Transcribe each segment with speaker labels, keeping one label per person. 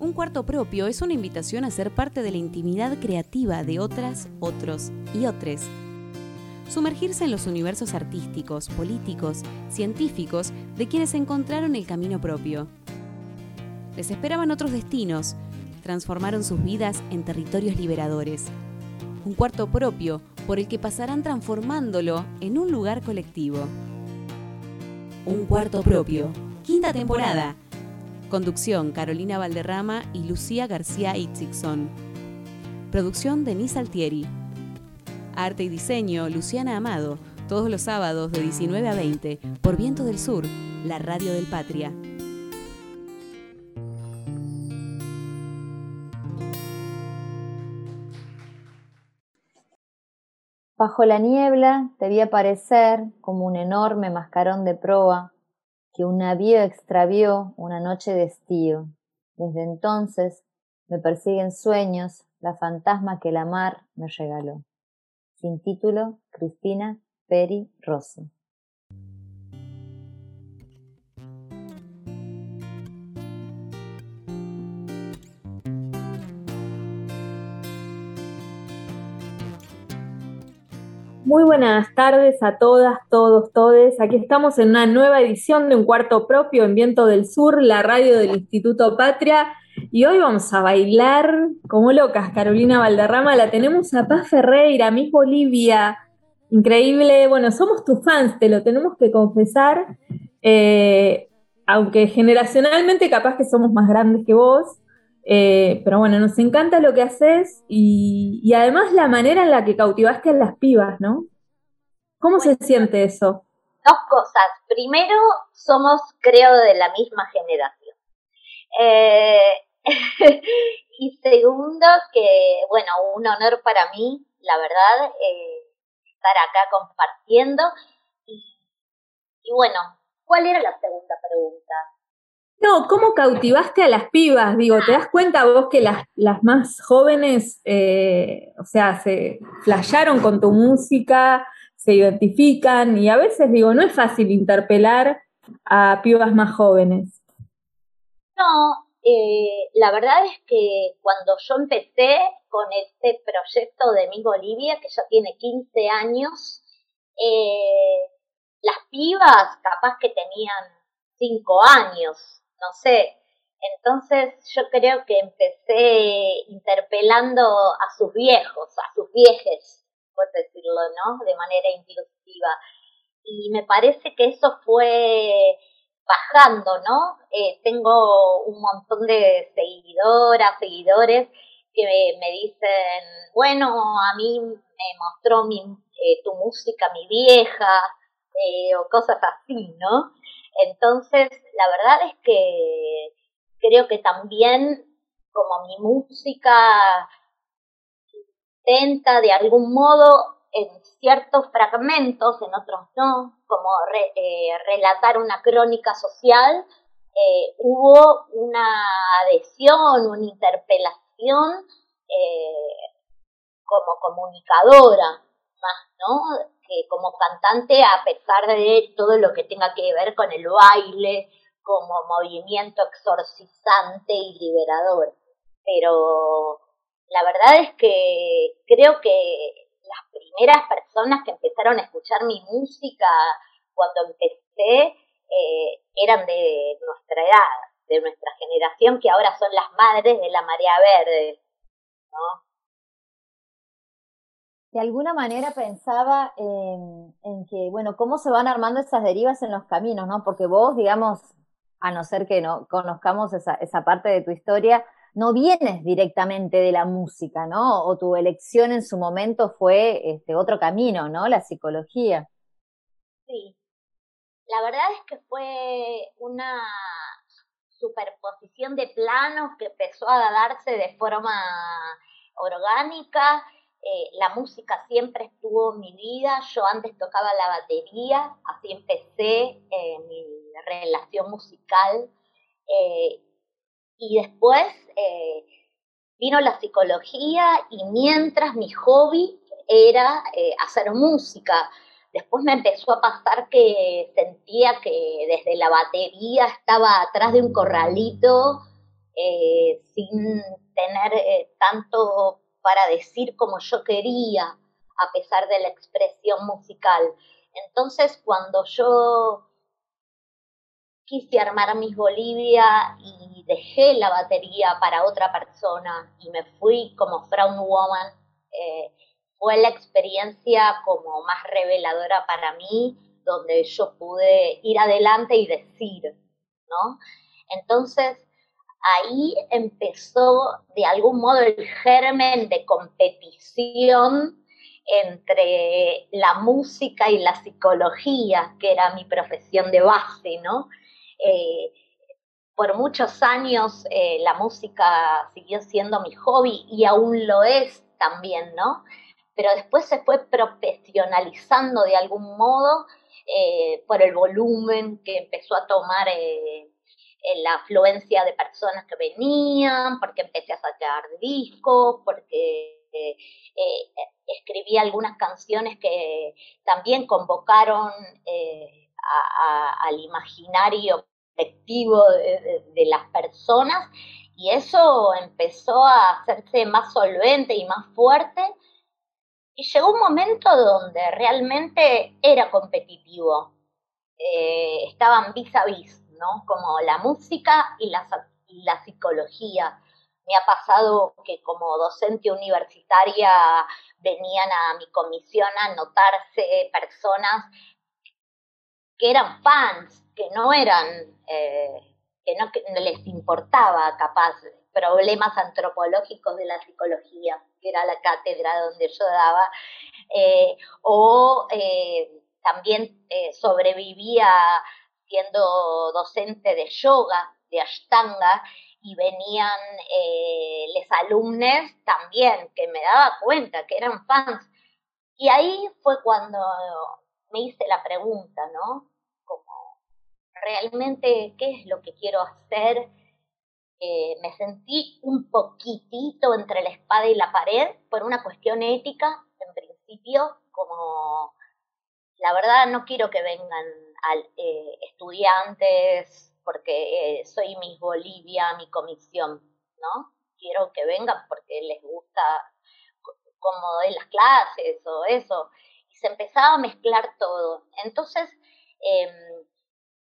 Speaker 1: Un cuarto propio es una invitación a ser parte de la intimidad creativa de otras, otros y otros. Sumergirse en los universos artísticos, políticos, científicos de quienes encontraron el camino propio. Les esperaban otros destinos, transformaron sus vidas en territorios liberadores. Un cuarto propio por el que pasarán transformándolo en un lugar colectivo. Un cuarto propio. Quinta temporada. Conducción Carolina Valderrama y Lucía García Itzigson. Producción Denise Altieri. Arte y diseño Luciana Amado. Todos los sábados de 19 a 20 por Viento del Sur, la radio del Patria.
Speaker 2: Bajo la niebla debía aparecer como un enorme mascarón de proa que un navío extravió una noche de estío. Desde entonces me persiguen sueños la fantasma que la mar me regaló. Sin título, Cristina Peri Rossi.
Speaker 3: Muy buenas tardes a todas, todos, todes. Aquí estamos en una nueva edición de Un Cuarto Propio en Viento del Sur, la radio del Instituto Patria. Y hoy vamos a bailar como locas, Carolina Valderrama. La tenemos a Paz Ferreira, Miss Bolivia. Increíble. Bueno, somos tus fans, te lo tenemos que confesar. Eh, aunque generacionalmente capaz que somos más grandes que vos. Eh, pero bueno, nos encanta lo que haces y, además la manera en la que cautivaste a las pibas, ¿no? ¿Cómo se siente eso?
Speaker 4: Dos cosas. Primero, somos, creo, de la misma generación. Eh, y segundo, que, bueno, un honor para mí, la verdad, eh, estar acá compartiendo. y bueno, ¿cuál era la segunda pregunta?
Speaker 3: No, ¿cómo cautivaste a las pibas? Digo, ¿te das cuenta vos que las, las más jóvenes, eh, o sea, se flasharon con tu música, se identifican y a veces, digo, no es fácil interpelar a pibas más jóvenes?
Speaker 4: No, eh, la verdad es que cuando yo empecé con este proyecto de Mi Bolivia, que ya tiene 15 años, eh, las pibas capaz que tenían 5 años, no sé. Entonces yo creo que empecé interpelando a sus viejos, a sus viejes, por decirlo, ¿no? De manera inclusiva. Y me parece que eso fue bajando, ¿no? Eh, tengo un montón de seguidoras, seguidores que me, dicen, bueno, a mí me mostró mi, eh, tu música mi vieja, eh, o cosas así, ¿no? Entonces, la verdad es que creo que también como mi música intenta de algún modo en ciertos fragmentos, en otros no, como eh, relatar una crónica social, eh, hubo una adhesión, una interpelación eh, como comunicadora más, ¿no? Como cantante, a pesar de todo lo que tenga que ver con el baile, como movimiento exorcizante y liberador. Pero la verdad es que creo que las primeras personas que empezaron a escuchar mi música cuando empecé eh, eran de nuestra edad, de nuestra generación, que ahora son las madres de la marea verde, ¿no?
Speaker 2: De alguna manera pensaba en, que, bueno, cómo se van armando esas derivas en los caminos, ¿no? Porque vos, digamos, a no ser que no conozcamos esa, esa parte de tu historia, no vienes directamente de la música, ¿no? O tu elección en su momento fue este otro camino, ¿no? La psicología.
Speaker 4: Sí. La verdad es que fue una superposición de planos que empezó a darse de forma orgánica eh, la música siempre estuvo en mi vida, yo antes tocaba la batería, así empecé eh, mi relación musical eh, y después vino la psicología y mientras mi hobby era hacer música, después me empezó a pasar que sentía que desde la batería estaba atrás de un corralito eh, sin tener eh, tanto para decir como yo quería, a pesar de la expresión musical. Entonces, cuando yo quise armar Miss Bolivia y dejé la batería para otra persona y me fui como Front Woman, eh, fue la experiencia como más reveladora para mí, donde yo pude ir adelante y decir, ¿no? Entonces, ahí empezó de algún modo el germen de competición entre la música y la psicología, que era mi profesión de base, ¿no? Eh, por muchos años eh, la música siguió siendo mi hobby y aún lo es también, ¿no? Pero después se fue profesionalizando de algún modo eh, por el volumen que empezó a tomar la afluencia de personas que venían, porque empecé a sacar discos, porque escribí algunas canciones que también convocaron al imaginario colectivo de, las personas y eso empezó a hacerse más solvente y más fuerte y llegó un momento donde realmente era competitivo. Eh, estaban vis a vis, ¿no? Como la música y la, psicología. Me ha pasado que como docente universitaria venían a mi comisión a notarse personas que eran fans, que no eran, eh, que, no, les importaba capaz problemas antropológicos de la psicología, que era la cátedra donde yo daba, eh, o eh, también sobrevivía siendo docente de yoga, de ashtanga, y venían los alumnos también, que me daba cuenta que eran fans. Y ahí fue cuando me hice la pregunta, ¿no? Como, ¿realmente qué es lo que quiero hacer? Eh, me sentí un poquitito entre la espada y la pared por una cuestión ética, en principio, como la verdad no quiero que vengan eh, estudiantes porque eh, soy Miss Bolivia, mi comisión, ¿no? Quiero que vengan porque les gusta como en las clases o eso se empezaba a mezclar todo. Entonces, em,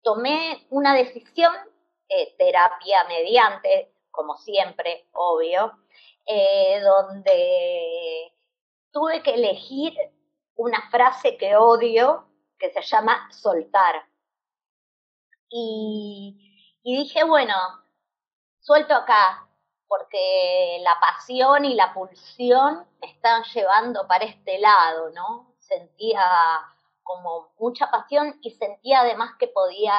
Speaker 4: tomé una decisión, eh, terapia mediante, como siempre, obvio, donde tuve que elegir una frase que odio, que se llama soltar. Y, dije, bueno, suelto acá, porque la pasión y la pulsión me están llevando para este lado, ¿no? sentía como mucha pasión y sentía además que podía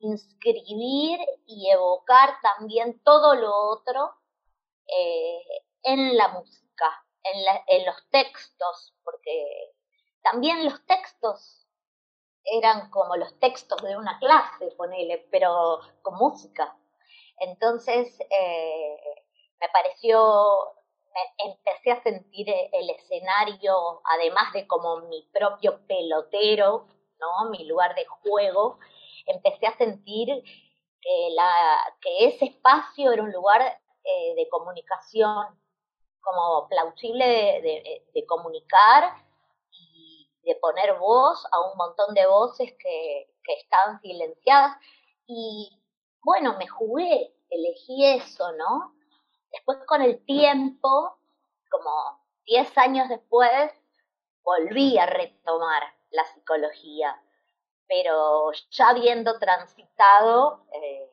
Speaker 4: inscribir y evocar también todo lo otro eh, en la música, en los textos, porque también los textos eran como los textos de una clase, ponele, pero con música. Entonces, eh, me pareció empecé a sentir el escenario, además de como mi propio pelotero, ¿no? Mi lugar de juego, empecé a sentir que, la, que ese espacio era un lugar eh, de comunicación, como plausible de, comunicar de poner voz a un montón de voces que, que estaban silenciadas. Y bueno, me jugué, elegí eso, ¿no? Después con el tiempo, como 10 años después, volví a retomar la psicología, pero ya habiendo transitado eh,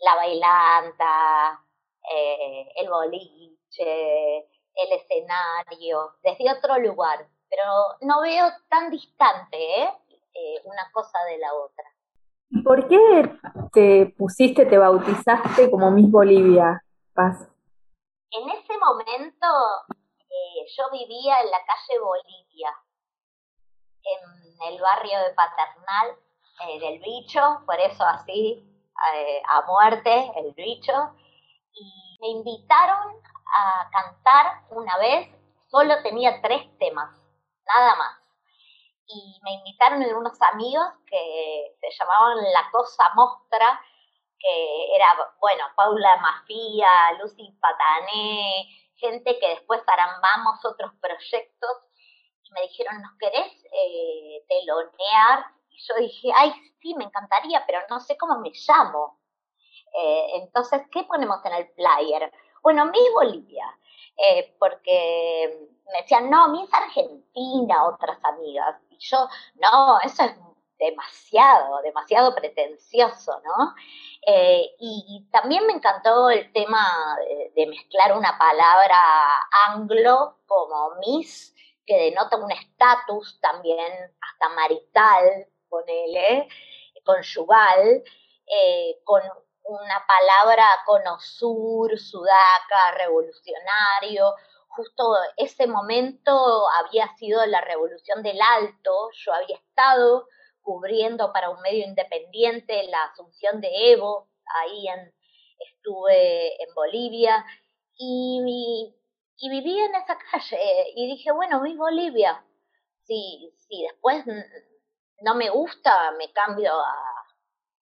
Speaker 4: la bailanta, eh, el boliche, el escenario, desde otro lugar, pero no veo tan distante ¿eh? una cosa de la otra.
Speaker 3: ¿Por qué te pusiste, te bautizaste como Miss Bolivia, Paz?
Speaker 4: En ese momento eh, yo vivía en la calle Bolivia, en el barrio de Paternal eh, del Bicho, por eso así, eh, a muerte, el Bicho, y me invitaron a cantar una vez, solo tenía tres temas, nada más. Y me invitaron unos amigos que se llamaban La Cosa Mostra, que era, bueno, Paula Mafia, Lucy Patané, gente que después armamos otros proyectos y me dijeron, ¿nos querés eh, telonear? Y yo dije, ay, sí, me encantaría, pero no sé cómo me llamo. Eh, entonces, ¿qué ponemos en el flyer? Bueno, Miss Bolivia, eh, porque me decían, no, Miss Argentina, otras amigas. Y yo, no, eso es demasiado, demasiado pretencioso, ¿no? Eh, y, también me encantó el tema de, mezclar una palabra anglo como Miss, que denota un estatus también hasta marital, ponele, conyugal, eh, con una palabra conosur, sudaca, revolucionario. Justo ese momento había sido la revolución del Alto, yo había estado cubriendo para un medio independiente la asunción de Evo, ahí estuve en Bolivia y, y, viví en esa calle y dije, bueno, mi Bolivia, si, si después no me gusta, me cambio a,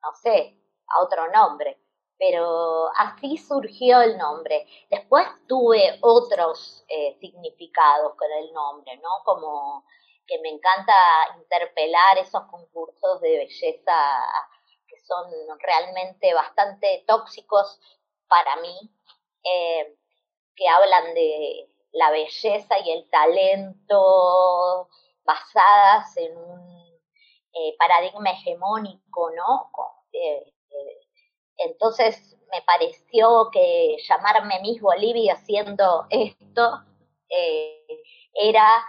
Speaker 4: no sé, a otro nombre. Pero así surgió el nombre. Después tuve otros eh, significados con el nombre, ¿no? Como que me encanta interpelar esos concursos de belleza que son realmente bastante tóxicos para mí, eh, que hablan de la belleza y el talento basadas en un eh, paradigma hegemónico, ¿no? Eh, entonces me pareció que llamarme Miss Bolivia haciendo esto era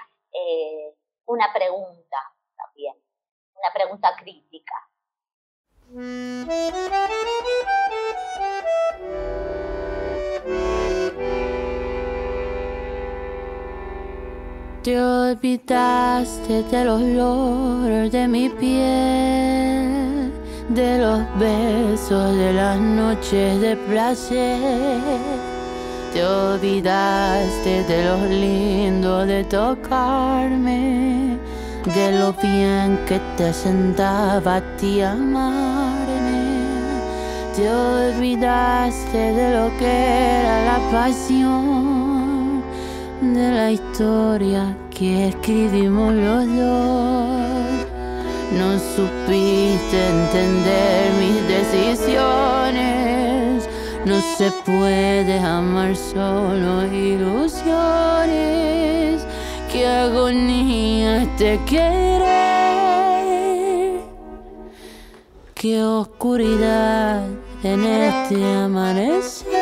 Speaker 4: una pregunta también, una pregunta crítica.
Speaker 5: Te olvidaste del olor de mi piel, de los besos de las noches de placer te olvidaste de lo lindo de tocarme, de lo bien que te sentaba a ti amarme. Te olvidaste de lo que era la pasión, de la historia que escribimos los dos. No supiste entender mis decisiones no se puede amar solo ilusiones. Qué agonía este querer. Qué oscuridad en este amanecer.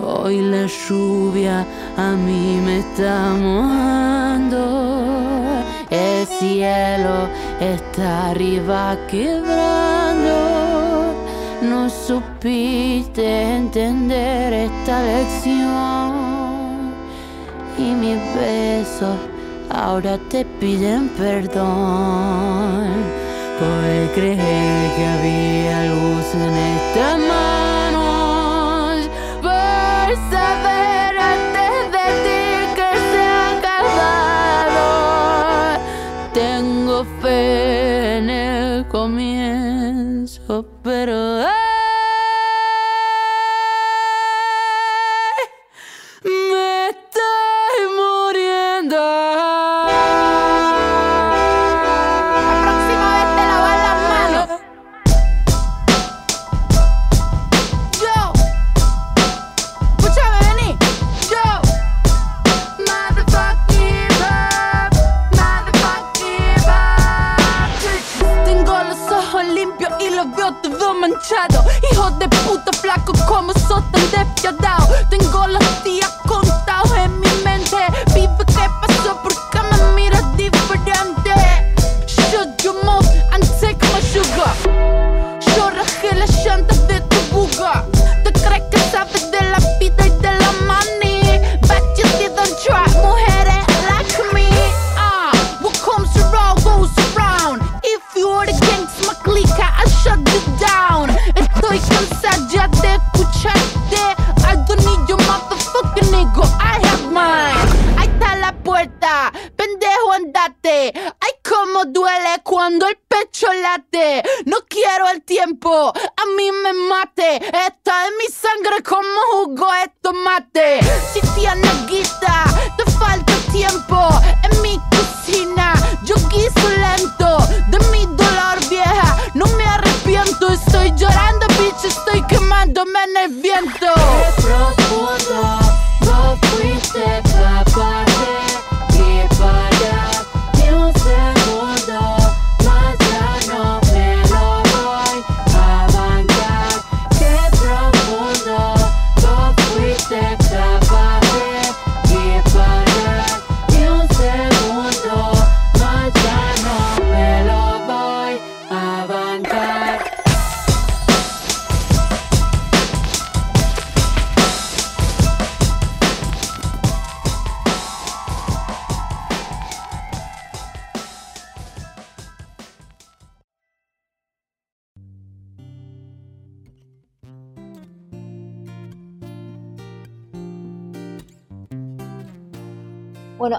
Speaker 5: Hoy la lluvia a mí me está mojando. El cielo está arriba quebrando. No supiste entender esta lección. Y mis besos ahora te piden perdón. Por creer que había luz en esta manos,
Speaker 2: But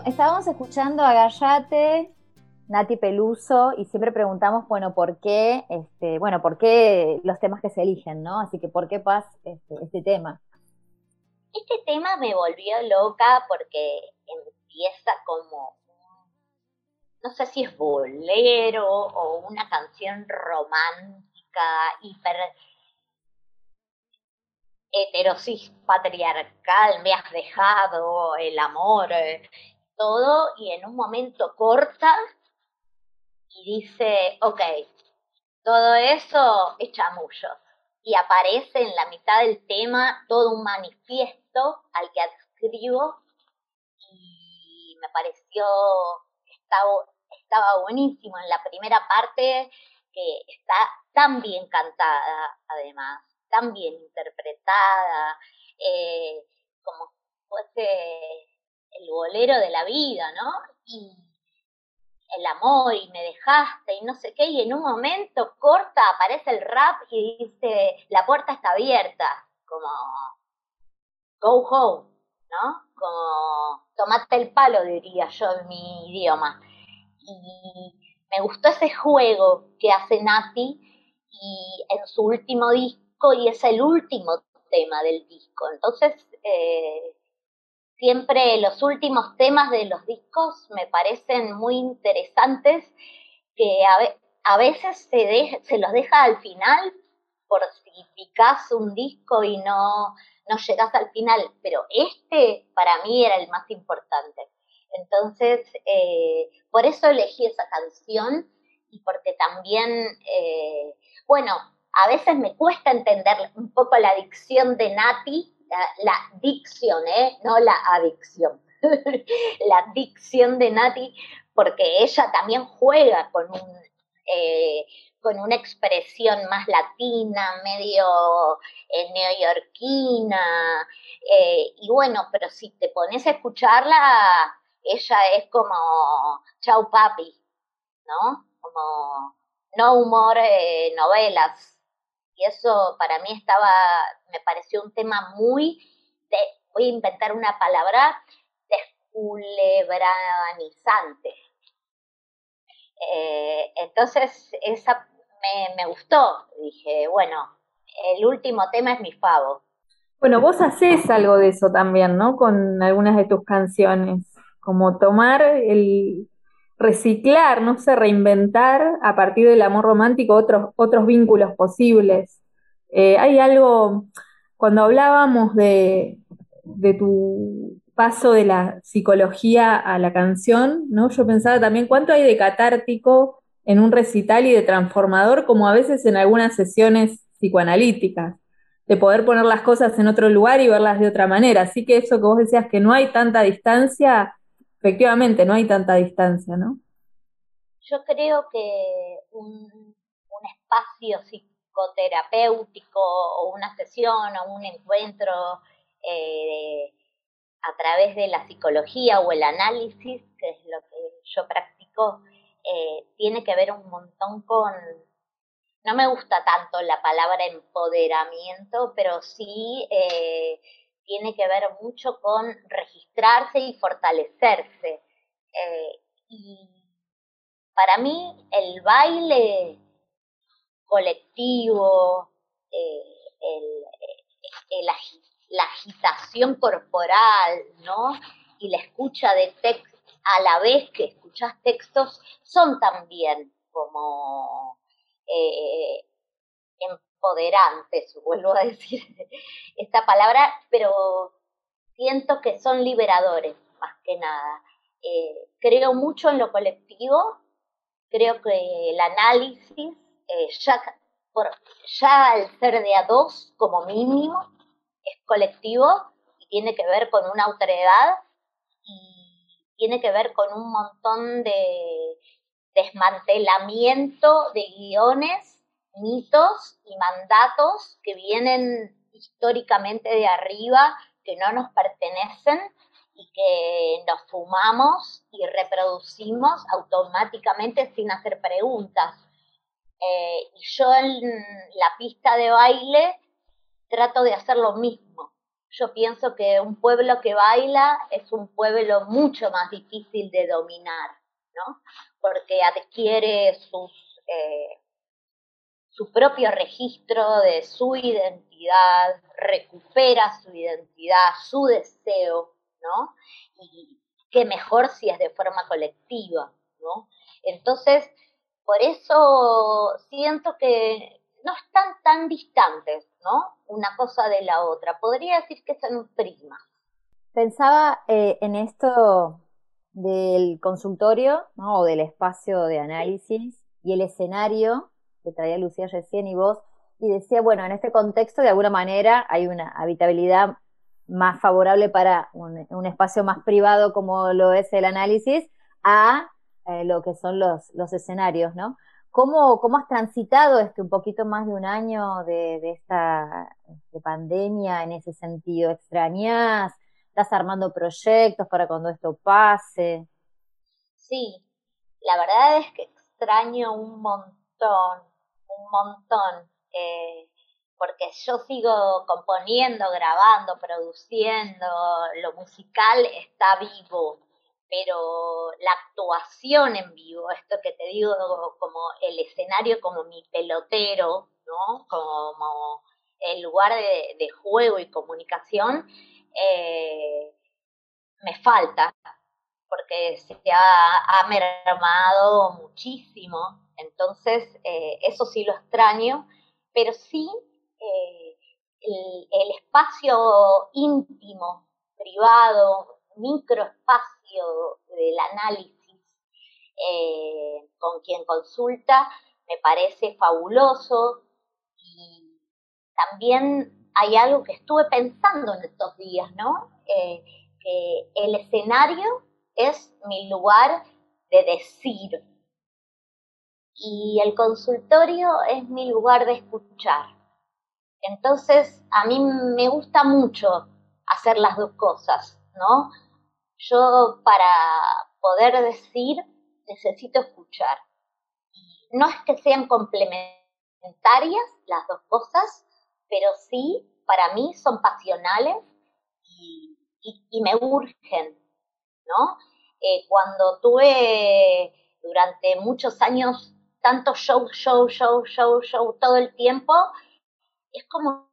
Speaker 2: Estábamos escuchando a Gallate, Nati Peluso, y siempre preguntamos, bueno, ¿por qué, este, bueno, por qué los temas que se eligen, ¿no? Así que, ¿por qué Paz este, este tema?
Speaker 4: Este tema me volvió loca porque empieza como, no sé si es bolero o una canción romántica, hiper heterosis patriarcal, me has dejado, el amor, todo, y en un momento corta y dice, ok, todo eso es chamullos. Y aparece en la mitad del tema todo un manifiesto al que adscribo y me pareció que estaba, estaba buenísimo en la primera parte que está tan bien cantada además, tan bien interpretada, eh, como fuese el bolero de la vida, ¿no? Y el amor y me dejaste y no sé qué, y en un momento corta aparece el rap y dice, la puerta está abierta, como go home, ¿no? Como tomate el palo, diría yo en mi idioma. Y me gustó ese juego que hace Nati y en su último disco y es el último tema del disco. Entonces, eh, siempre los últimos temas de los discos me parecen muy interesantes, que a, ve- a veces se los deja al final por si picás un disco y no, no llegás al final, pero este para mí era el más importante. Entonces, eh, por eso elegí esa canción y porque también, eh, bueno, a veces me cuesta entender un poco la dicción de Nati, la, la dicción, ¿eh? no la adicción, la dicción de Nati, porque ella también juega con un... eh, con una expresión más latina, medio eh, neoyorquina, eh, y bueno, pero si te pones a escucharla, ella es como chau papi, ¿no? Como no humor, eh, novelas. Y eso para mí estaba, me pareció un tema muy, voy a inventar una palabra, desculebranizante. Eh, entonces, esa me, me gustó. Dije, bueno, el último tema es mi favo.
Speaker 3: Bueno, vos haces algo de eso también, ¿no? Con algunas de tus canciones, como tomar el reciclar, no sé, reinventar a partir del amor romántico otros, otros vínculos posibles. Eh, hay algo, cuando hablábamos de, de tu paso de la psicología a la canción, ¿no? Yo pensaba también cuánto hay de catártico en un recital y de transformador, como a veces en algunas sesiones psicoanalíticas de poder poner las cosas en otro lugar y verlas de otra manera. Así que eso que vos decías que no hay tanta distancia, efectivamente no hay tanta distancia, ¿no?
Speaker 4: Yo creo que un, un espacio psicoterapéutico o una sesión o un encuentro eh, a través de la psicología o el análisis, que es lo que yo practico, eh, tiene que ver un montón con, no me gusta tanto la palabra empoderamiento, pero sí eh, tiene que ver mucho con registrarse y fortalecerse. Y para mí el baile colectivo, la agitación corporal, ¿no? Y la escucha de textos a la vez que escuchas textos son también como eh, empoderantes, vuelvo a decir esta palabra, pero siento que son liberadores más que nada. Eh, creo mucho en lo colectivo, creo que el análisis, eh, ya, por, ya al ser de a dos como mínimo, es colectivo y tiene que ver con una autoridad y tiene que ver con un montón de desmantelamiento de guiones, mitos y mandatos que vienen históricamente de arriba, que no nos pertenecen y que nos fumamos y reproducimos automáticamente sin hacer preguntas. Eh, y yo en la pista de baile trato de hacer lo mismo. Yo pienso que un pueblo que baila es un pueblo mucho más difícil de dominar, ¿no? Porque adquiere sus, eh, su propio registro de su identidad, recupera su identidad, su deseo, ¿no? Y qué mejor si es de forma colectiva, ¿no? Entonces, por eso siento que no están tan distantes, ¿no? Una cosa de la otra. Podría decir que son primas.
Speaker 2: Pensaba eh, en esto del consultorio, ¿no? O del espacio de análisis y el escenario que traía Lucía recién y vos, y decía, bueno, en este contexto de alguna manera hay una habitabilidad más favorable para un, espacio más privado como lo es el análisis a eh, lo que son los, los escenarios, ¿no? ¿Cómo, ¿Cómo has transitado este un poquito más de un año de, esta de pandemia en ese sentido? ¿Extrañas? ¿Estás armando proyectos para cuando esto pase?
Speaker 4: Sí, la verdad es que extraño un montón, un montón, eh, porque yo sigo componiendo, grabando, produciendo, lo musical está vivo, pero la actuación en vivo, esto que te digo como el escenario como mi pelotero, ¿no? Como el lugar de, juego y comunicación, eh, me falta, porque se ha, mermado muchísimo, entonces eh, eso sí lo extraño, pero sí eh, el espacio íntimo, privado, microespacio del análisis eh, con quien consulta me parece fabuloso y también hay algo que estuve pensando en estos días, ¿no? Eh, que el escenario es mi lugar de decir y el consultorio es mi lugar de escuchar. Entonces, a mí me gusta mucho hacer las dos cosas, ¿no? Yo para poder decir necesito escuchar. No es que sean complementarias las dos cosas, pero sí para mí son pasionales y, me urgen, ¿no? Eh, cuando tuve durante muchos años tanto show, show, show, show, show todo el tiempo, es como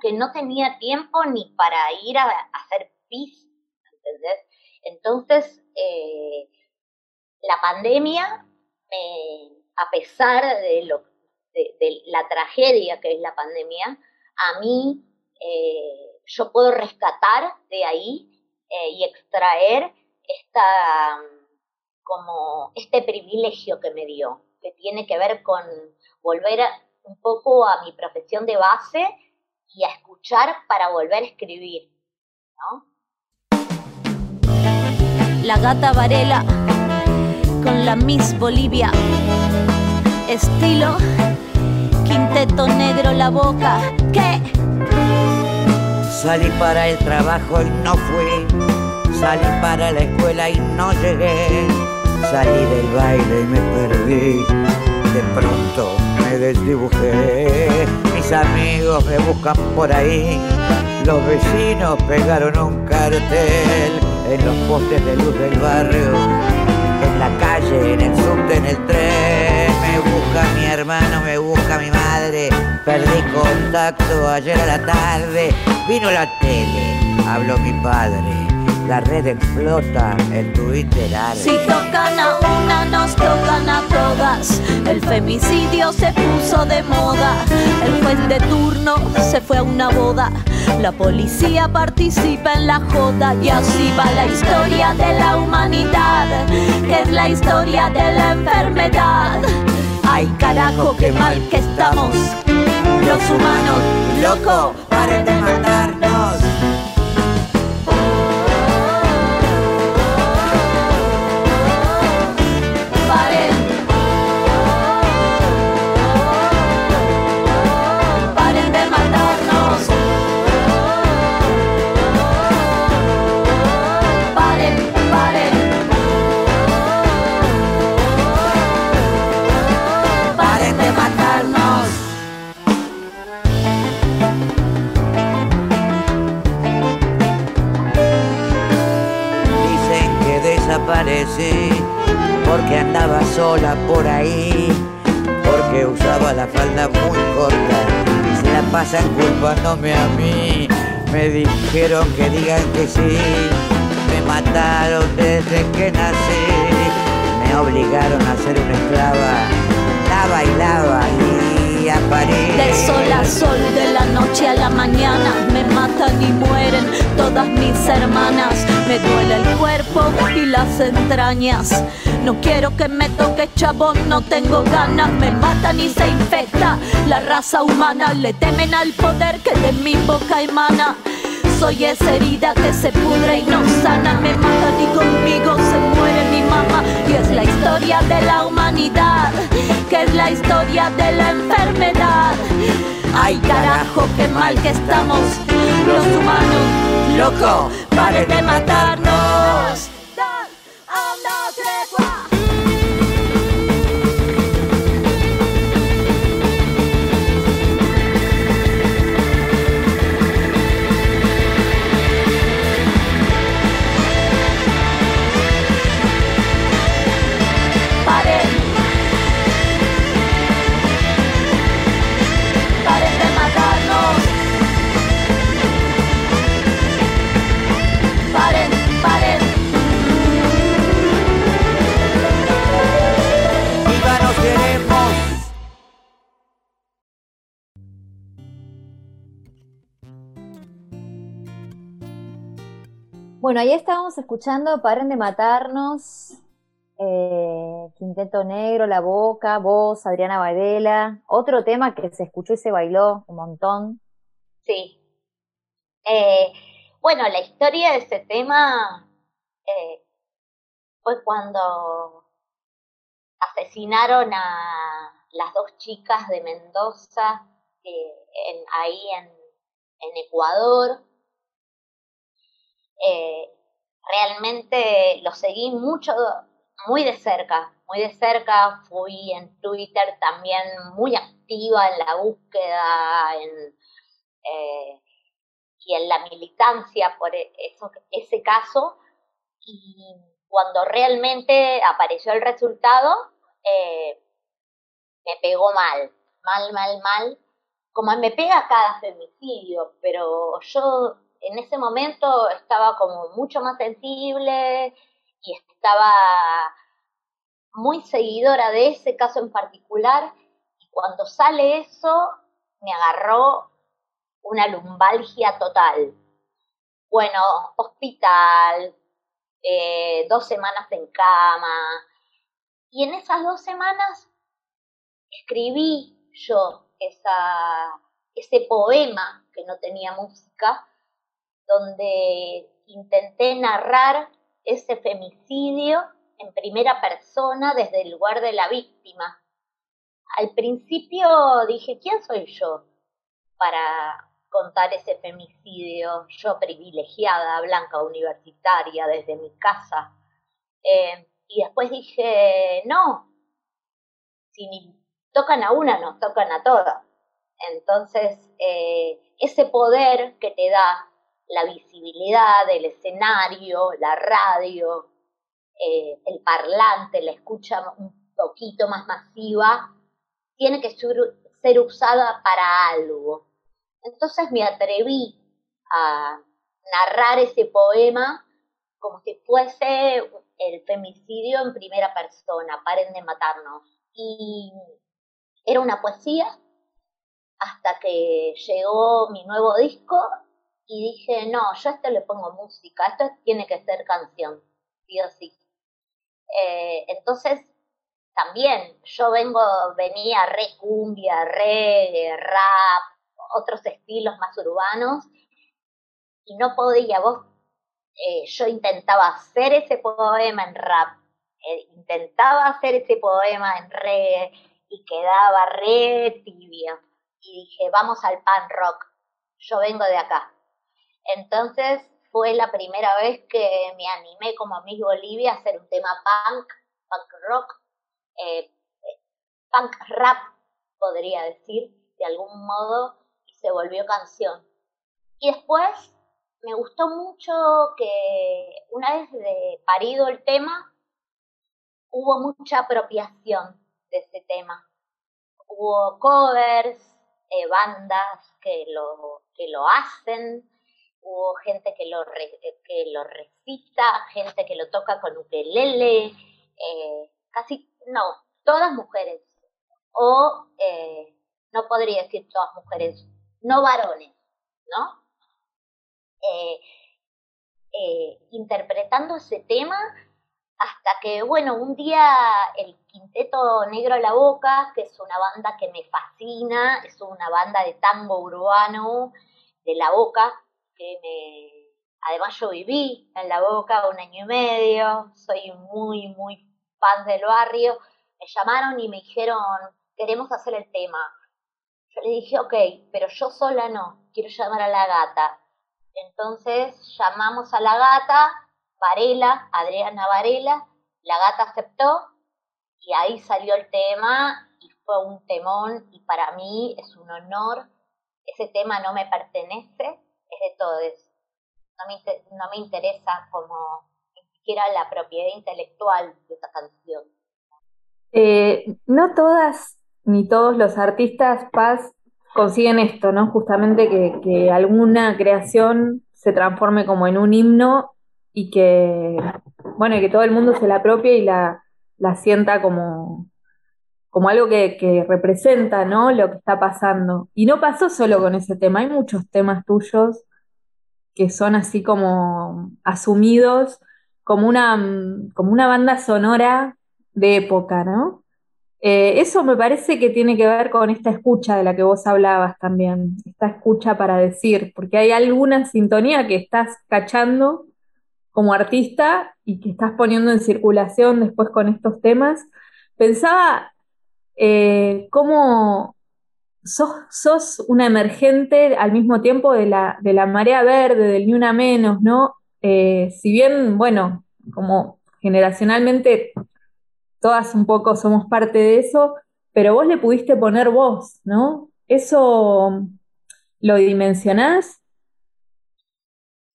Speaker 4: que no tenía tiempo ni para ir a, hacer pis, ¿entendés? Entonces, eh, la pandemia, a pesar de, lo, de, la tragedia que es la pandemia, a mí eh, yo puedo rescatar de ahí eh, y extraer esta, como este privilegio que me dio, que tiene que ver con volver un poco a mi profesión de base y a escuchar para volver a escribir, ¿no?
Speaker 1: La gata Varela con la Miss Bolivia. Estilo quinteto negro la boca. ¿Qué?
Speaker 6: Salí para el trabajo y no fui. Salí para la escuela y no llegué. Salí del baile y me perdí. De pronto me desdibujé. Mis amigos me buscan por ahí. Los vecinos pegaron un cartel en los postes de luz del barrio. En la calle, en el subte, en el tren me busca mi hermano, me busca mi madre. Perdí contacto ayer a la tarde. Vino la tele, habló mi padre. La red explota, el Twitter arde.
Speaker 7: Si tocan a una, nos tocan a todas. El femicidio se puso de moda. El juez de turno se fue a una boda. La policía participa en la joda y así va la historia de la humanidad, que es la historia de la enfermedad. Ay carajo, qué mal que estamos, los humanos, loco,
Speaker 6: paren de matarnos. Desaparecí porque andaba sola por ahí, porque usaba la falda muy corta se la pasan culpándome a mí. Me dijeron que digan que sí, me mataron desde que nací, me obligaron a ser una esclava, la bailaba y
Speaker 7: De sol a sol, de la noche a la mañana, me matan y mueren todas mis hermanas. Me duele el cuerpo y las entrañas. No quiero que me toque chabón, no tengo ganas. Me matan y se infecta la raza humana. Le temen al poder que de mi boca emana. Soy esa herida que se pudre y no sana. Me matan y conmigo se muere mamá. Y es la historia de la humanidad, que es la historia de la enfermedad. Ay carajo, qué mal que estamos los humanos. Loco, pare de matarnos.
Speaker 2: Bueno, ahí estábamos escuchando Paren de Matarnos, eh, Quinteto Negro, La Boca, Voz, Adriana Baidela. Otro tema que se escuchó y se bailó un montón.
Speaker 4: Sí. Eh, bueno, la historia de ese tema eh, fue cuando asesinaron a las dos chicas de Mendoza eh, ahí en Ecuador. Eh, realmente lo seguí mucho, muy de cerca, muy de cerca. Fui en Twitter también muy activa en la búsqueda, eh, y en la militancia por e- ese caso. Y cuando realmente apareció el resultado, eh, me pegó mal, mal, mal, mal, como me pega cada femicidio, pero yo en ese momento estaba como mucho más sensible y estaba muy seguidora de ese caso en particular y cuando sale eso me agarró una lumbalgia total. Bueno, hospital, eh, dos semanas en cama y en esas dos semanas escribí yo esa, ese poema que no tenía música, donde intenté narrar ese femicidio en primera persona desde el lugar de la víctima. Al principio dije, ¿quién soy yo para contar ese femicidio? Yo privilegiada, blanca, universitaria, desde mi casa. Eh, y después dije, no, si ni tocan a una, nos tocan a todas. Entonces, eh, ese poder que te da la visibilidad, el escenario, la radio, eh, el parlante, la escucha un poquito más masiva, tiene que ser usada para algo. Entonces me atreví a narrar ese poema como si fuese el femicidio en primera persona, paren de matarnos. Y era una poesía hasta que llegó mi nuevo disco y dije, no, yo a esto le pongo música, esto tiene que ser canción, sí o sí. Eh, entonces, también yo vengo, venía re cumbia, reggae, rap, otros estilos más urbanos, y no podía, vos, eh, yo intentaba hacer ese poema en rap, eh, intentaba hacer ese poema en reggae, y quedaba re tibio. Y dije, vamos al pan rock, yo vengo de acá. Entonces fue la primera vez que me animé como Miss Bolivia a hacer un tema punk, punk rock, eh, punk rap, podría decir, de algún modo, y se volvió canción. Y después me gustó mucho que una vez de parido el tema, hubo mucha apropiación de ese tema. Hubo covers, eh, bandas que lo, que lo hacen, hubo gente que lo, que lo recita, gente que lo toca con ukelele, eh, casi, no, todas mujeres, o eh, no podría decir todas mujeres, no varones, ¿no? interpretando ese tema hasta que, bueno, un día el Quinteto Negro a la Boca, que es una banda que me fascina, es una banda de tango urbano de la Boca, que me... Además yo viví en la Boca un año y medio, soy muy, muy fan del barrio, me llamaron y me dijeron, queremos hacer el tema. Yo le dije, ok, pero yo sola no, quiero llamar a la gata. Entonces llamamos a la gata, Varela, Adriana Varela, la gata aceptó y ahí salió el tema y fue un temón y para mí es un honor. Ese tema no me pertenece, es de todos. No me, no me interesa como ni siquiera la propiedad intelectual de esa canción.
Speaker 3: Eh, no todas ni todos los artistas paz consiguen esto, ¿no? Justamente que, que alguna creación se transforme como en un himno y que, bueno, que todo el mundo se la apropie y la, la sienta como, como algo que, que, representa, ¿no? Lo que está pasando. Y no pasó solo con ese tema, hay muchos temas tuyos que son así como asumidos como una, como una banda sonora de época, ¿no? Eh, eso me parece que tiene que ver con esta escucha de la que vos hablabas también, esta escucha para decir, porque hay alguna sintonía que estás cachando como artista y que estás poniendo en circulación después con estos temas, pensaba eh, cómo sos, una emergente al mismo tiempo de la, de la marea verde, del ni una menos, ¿no? Eh, si bien, bueno, como generacionalmente todas un poco somos parte de eso, pero vos le pudiste poner voz, ¿no? ¿Eso lo dimensionás?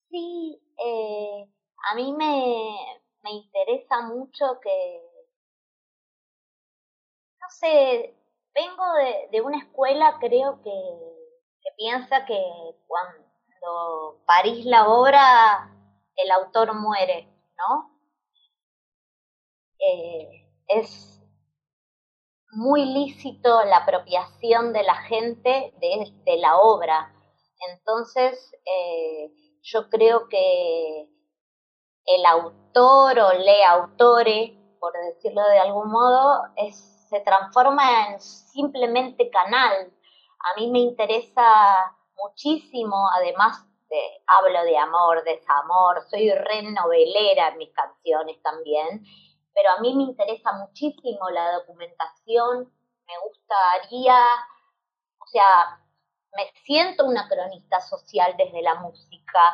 Speaker 4: Sí, eh, a mí me, me interesa mucho que, no sé, vengo de, de una escuela creo que, que piensa que cuando parís la obra el autor muere, ¿no? Eh, es muy lícito la apropiación de la gente de, de la obra. Entonces, eh, yo creo que el autor o le autore, por decirlo de algún modo, es, se transforma en simplemente canal. A mí me interesa muchísimo, además de, hablo de amor, desamor, soy re novelera en mis canciones también, pero a mí me interesa muchísimo la documentación, me gustaría, o sea, me siento una cronista social desde la música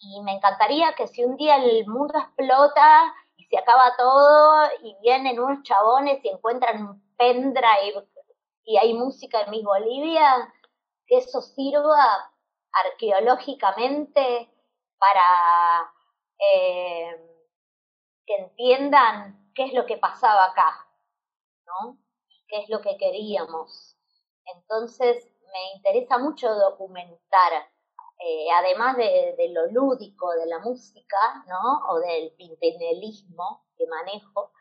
Speaker 4: y me encantaría que si un día el mundo explota se acaba todo y vienen unos chabones y encuentran un pendrive y hay música en Miss Bolivia, que eso sirva arqueológicamente para eh, que entiendan qué es lo que pasaba acá. ¿no? ¿Qué es lo que queríamos? Entonces, me interesa mucho documentar, eh, además de, lo lúdico de la música, ¿no? O del pintenelismo que manejo,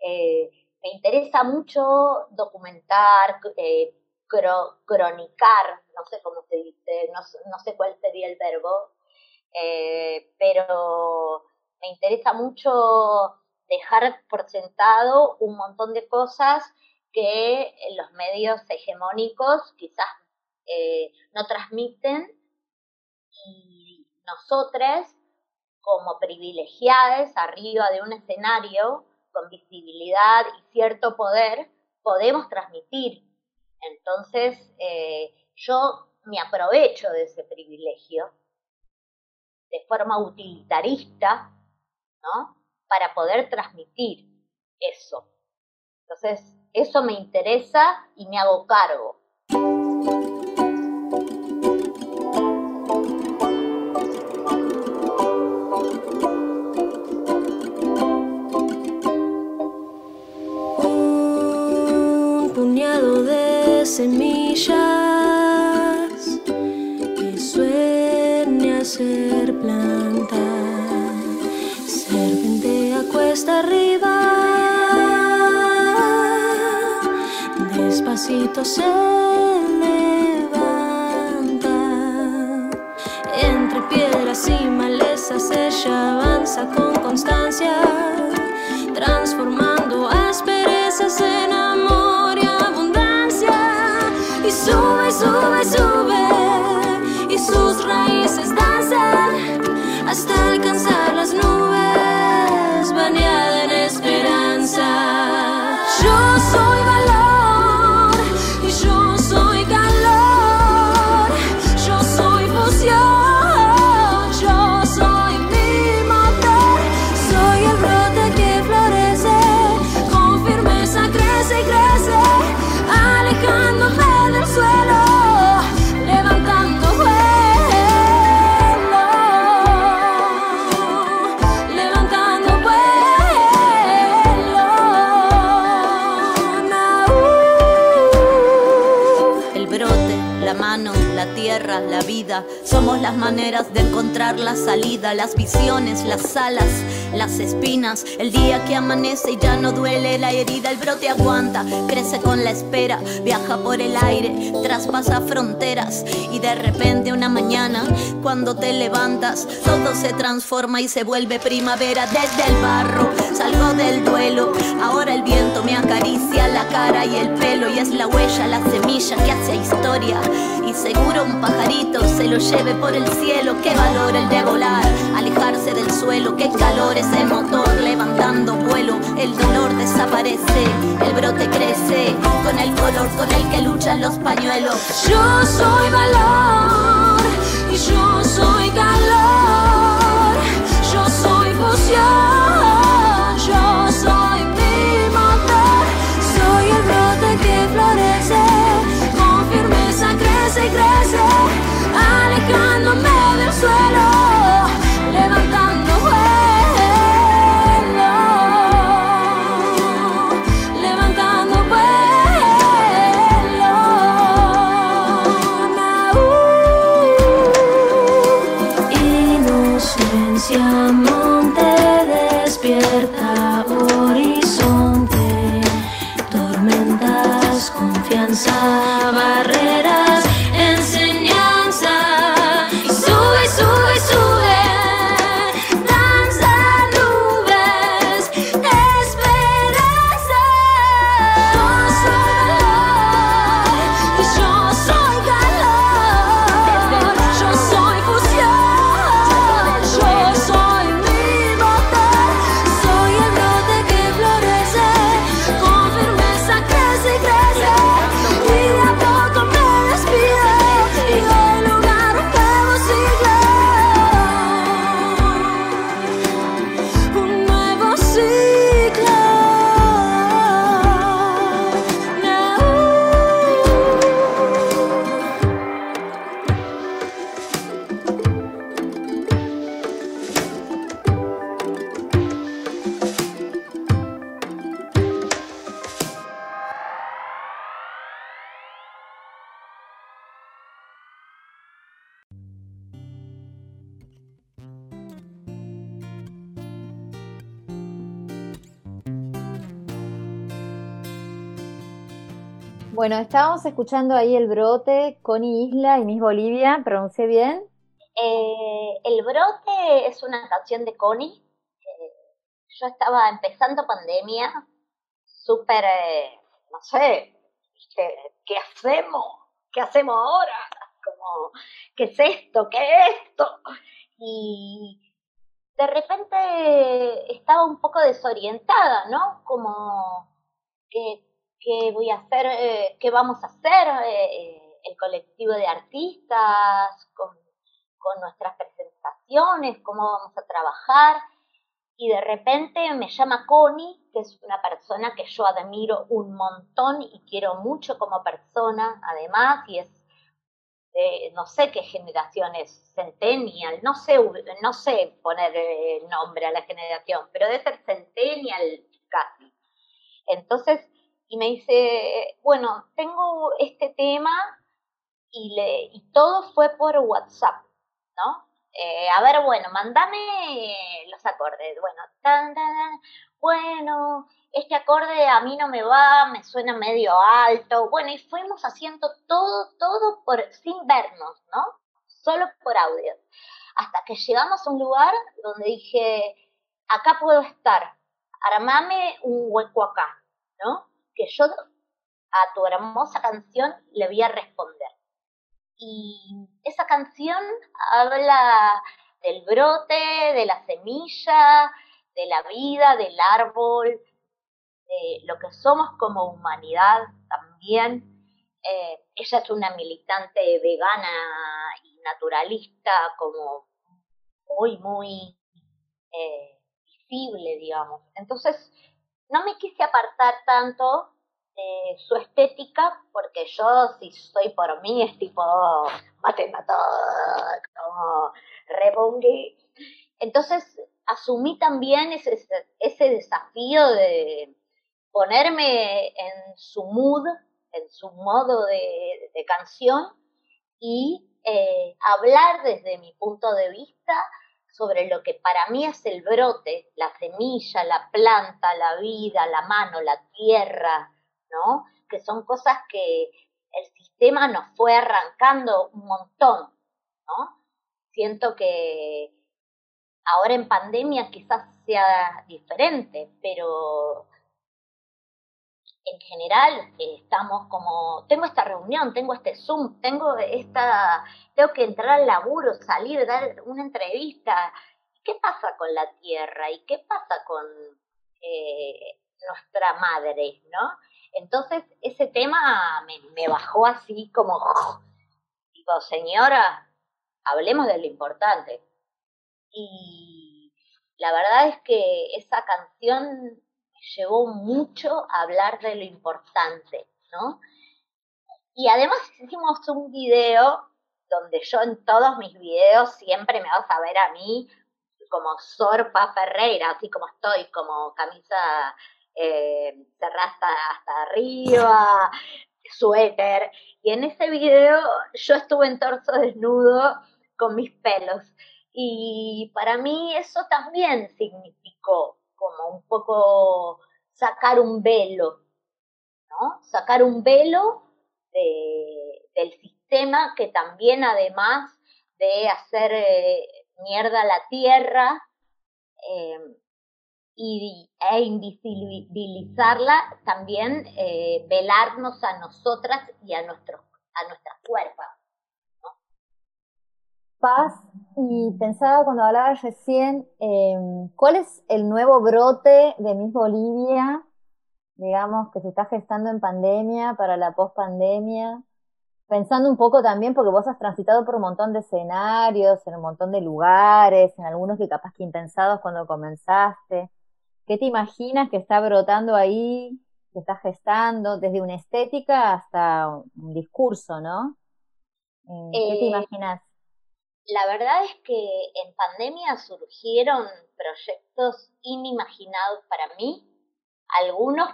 Speaker 4: eh, me interesa mucho documentar, eh, cronicar, no sé cómo se dice, no, sé cuál sería el verbo, pero me interesa mucho dejar por sentado un montón de cosas que los medios hegemónicos quizás no transmiten y nosotros como privilegiadas arriba de un escenario con visibilidad y cierto poder podemos transmitir. Entonces eh, yo me aprovecho de ese privilegio de forma utilitarista, ¿no? Para poder transmitir eso. Entonces, eso me interesa y me hago cargo.
Speaker 8: Semillas que sueña ser planta, serpentea cuesta arriba. despacito se levanta. Entre piedras y malezas ella avanza con constancia, transformando
Speaker 7: Somos las maneras de encontrar la salida, las visiones, las alas, las espinas. El día que amanece y ya no duele la herida, el brote aguanta, crece con la espera, viaja por el aire, traspasa fronteras. Y de repente una mañana, cuando te levantas, todo se transforma y se vuelve primavera desde el barro. Salgo del duelo, ahora el viento me acaricia la cara y el pelo. Y es la huella, la semilla que hace historia seguro un pajarito se lo lleve por el cielo. Qué valor el de volar, alejarse del suelo. Qué calor ese motor levantando vuelo. El dolor desaparece, el brote crece con el color con el que luchan los pañuelos.
Speaker 8: Yo soy valor y yo soy calor. Yo soy fusión,
Speaker 2: Bueno, estábamos escuchando ahí el brote, Connie Isla y Miss Bolivia, ¿pronuncié bien?
Speaker 4: Eh, el brote es una canción de Connie. Eh, yo estaba empezando pandemia, súper, eh, no sé, ¿qué hacemos? ¿Qué hacemos ahora? Como, ¿qué es esto? ¿Qué es esto? Y de repente estaba un poco desorientada, ¿no? Como, ¿qué, qué voy a hacer? Eh, ¿Qué vamos a hacer? Eh, el colectivo de artistas, con, con nuestras presentaciones, cómo vamos a trabajar. Y de repente me llama Connie, que es una persona que yo admiro un montón y quiero mucho como persona, además, y es no sé qué generación es, Centennial, no sé, no sé poner eh, nombre a la generación, pero debe ser Centennial casi. Entonces, y me dice, bueno, tengo este tema y, le, y todo fue por WhatsApp, ¿no? Eh, a ver, bueno, mandame los acordes. Bueno, bueno, este acorde a mí no me va, me suena medio alto. Bueno, y fuimos haciendo todo, todo por, sin vernos, ¿no? Solo por audio. Hasta que llegamos a un lugar donde dije, acá puedo estar, armame un hueco acá, ¿no? Que yo a tu hermosa canción le voy a responder. Y esa canción habla del brote, de la semilla, de la vida, del árbol, de lo que somos como humanidad también. Eh, ella es una militante vegana y naturalista como muy, muy eh, visible, digamos. Entonces, no me quise apartar tanto de su estética, porque yo, si soy por mí, es tipo, mate, como rebongi. Entonces, asumí también ese, ese desafío de ponerme en su mood, en su modo de, canción y eh, hablar desde mi punto de vista sobre lo que para mí es el brote, la semilla, la planta, la vida, la mano, la tierra, ¿no? Que son cosas que el sistema nos fue arrancando un montón, ¿no? Siento que Ahora en pandemia quizás sea diferente, pero en general estamos como, tengo esta reunión, tengo este Zoom, tengo esta, tengo que entrar al laburo, salir, dar una entrevista. ¿Qué pasa con la tierra? ¿Y qué pasa con eh, nuestra madre? ¿No? Entonces ese tema me, me bajó así como, digo, señora, hablemos de lo importante y la verdad es que esa canción me llevó mucho a hablar de lo importante, ¿no? Y además hicimos un video donde yo en todos mis videos siempre me vas a ver a mí como Sorpa Ferreira, así como estoy, como camisa eh, hasta arriba, suéter. Y en ese video yo estuve en torso desnudo con mis pelos. Y para mí eso también significó como un poco sacar un velo, ¿no? Sacar un velo del sistema que también además de hacer eh, mierda a la tierra eh, y, e invisibilizarla, también eh, velarnos a nosotras y a, nuestros, a nuestras cuerpos.
Speaker 2: Paz, y pensaba cuando hablabas recién, em, ¿cuál es el nuevo brote de Miss Bolivia, digamos, que se está gestando en pandemia, para la post-pandemia? Pensando un poco también, porque vos has transitado por un montón de escenarios, en un montón de lugares, en algunos que capaz que impensados cuando comenzaste. ¿Qué te imaginas que está brotando ahí, que está gestando, desde una estética hasta un discurso, ¿no? Eh, ¿Qué te eh, imaginas?
Speaker 4: La verdad es que en pandemia surgieron proyectos inimaginados para mí, algunos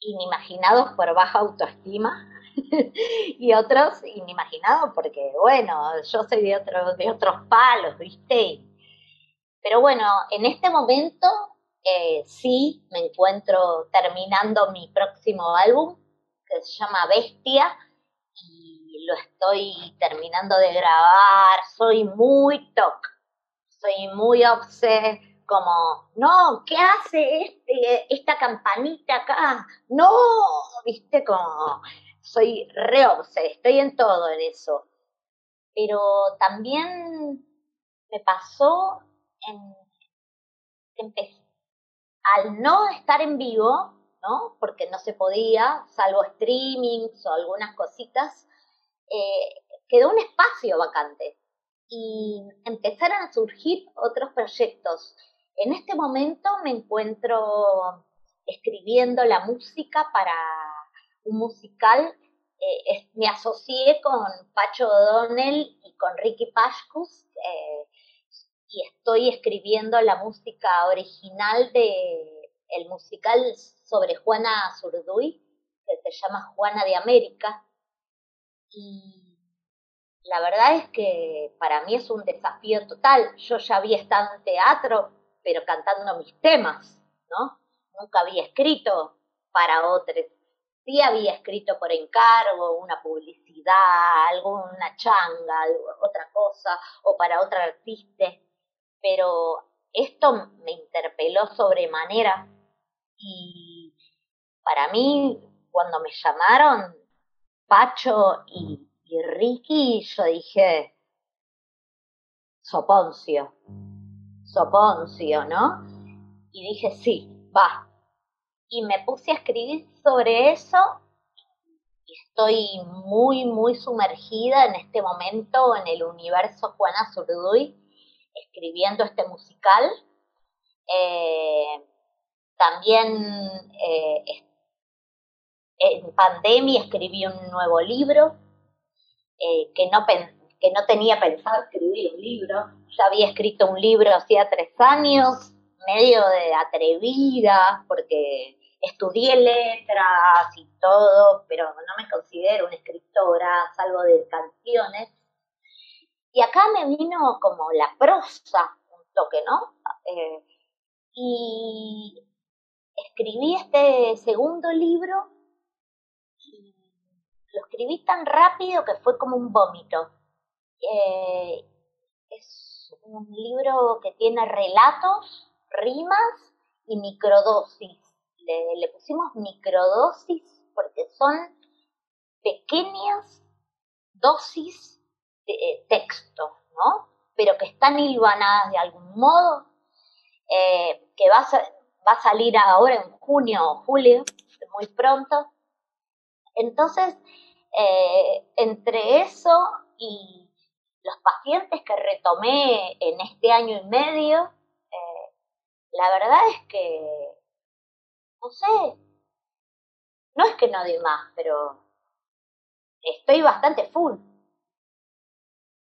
Speaker 4: inimaginados por baja autoestima y otros inimaginados porque, bueno, yo soy de, otro, de otros palos, ¿viste? Pero bueno, en este momento eh, sí me encuentro terminando mi próximo álbum, que se llama Bestia lo estoy terminando de grabar. Soy muy toc, soy muy obse, como, no, ¿qué hace este, esta campanita acá? No, viste, como, soy re obse, estoy en todo en eso. Pero también me pasó en, al no estar en vivo, ¿no? Porque no se podía, salvo streamings o algunas cositas, eh, quedó un espacio vacante y empezaron a surgir otros proyectos. En este momento me encuentro escribiendo la música para un musical. Eh, me asocié con Pacho O'Donnell y con Ricky Pashkus eh, y estoy escribiendo la música original de el musical sobre Juana Zurduy, que se llama Juana de América. Y la verdad es que para mí es un desafío total. Yo ya había estado en teatro, pero cantando mis temas, ¿no? Nunca había escrito para otros. Sí había escrito por encargo, una publicidad, alguna changa, otra cosa, o para otra artista, pero esto me interpeló sobremanera y para mí, cuando me llamaron Pacho y, y Ricky, yo dije, Soponcio, Soponcio, ¿no? Y dije, sí, va. Y me puse a escribir sobre eso y estoy muy, muy sumergida en este momento en el universo Juana Zurduy, escribiendo este musical. Eh, también eh, en pandemia escribí un nuevo libro, eh, que, no que no tenía pensado escribir un libro. Ya había escrito un libro hacía tres años, medio de atrevida, porque estudié letras y todo, pero no me considero una escritora, salvo de canciones. Y acá me vino como la prosa, un toque, ¿no? Eh, y escribí este segundo libro lo escribí tan rápido que fue como un vómito. Eh, es un libro que tiene relatos, rimas y microdosis. Le, pusimos microdosis porque son pequeñas dosis de eh, texto, ¿no? Pero que están hilvanadas de algún modo, eh, que va a, va a salir ahora en junio o julio, muy pronto. Entonces, eh, entre eso y los pacientes que retomé en este año y medio, eh, la verdad es que, no sé, no es que no doy más, pero estoy bastante full.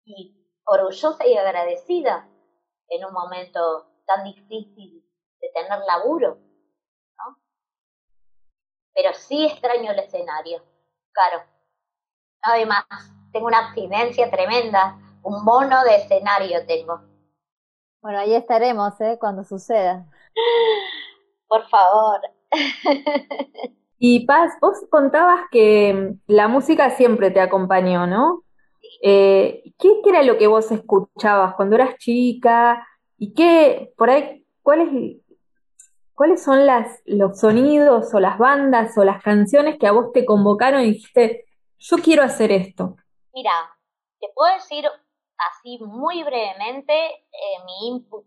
Speaker 4: Y orgullosa y agradecida en un momento tan difícil de tener laburo. Pero sí extraño el escenario, claro. Además, tengo una abstinencia tremenda, un mono de escenario tengo.
Speaker 2: Bueno, ahí estaremos, ¿eh? Cuando suceda.
Speaker 4: Por favor.
Speaker 3: Y Paz, vos contabas que la música siempre te acompañó, ¿no? Eh, ¿qué, ¿Qué era lo que vos escuchabas cuando eras chica? ¿Y qué, por ahí, cuál es ¿Cuáles son las, los sonidos o las bandas o las canciones que a vos te convocaron y dijiste, yo quiero hacer esto?
Speaker 4: Mira, te puedo decir así muy brevemente eh, mi input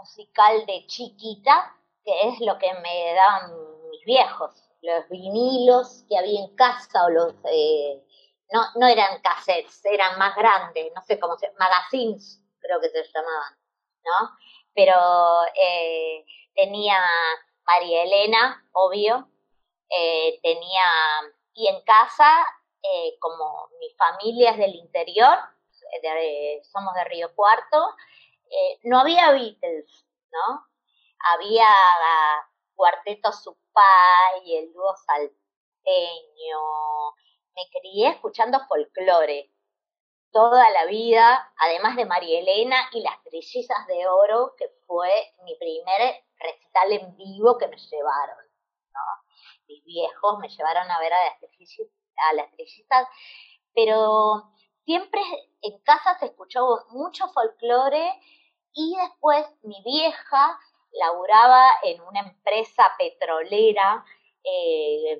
Speaker 4: musical de chiquita, que es lo que me daban mis viejos, los vinilos que había en casa o los... Eh, no, no eran cassettes, eran más grandes, no sé cómo se... magazines creo que se llamaban, ¿no? Pero... Eh, tenía María Elena, obvio, eh, tenía, y en casa, eh, como mi familia es del interior, somos de Río Cuarto, eh, no había Beatles, ¿no? Había Cuarteto y el dúo salteño, me crié escuchando folclore toda la vida, además de María Elena y las Trillizas de Oro, que fue mi primer recital en vivo que me llevaron. mis viejos me llevaron a ver a las trillizas, a las pero siempre en casa se escuchó mucho folclore y después mi vieja laburaba en una empresa petrolera eh,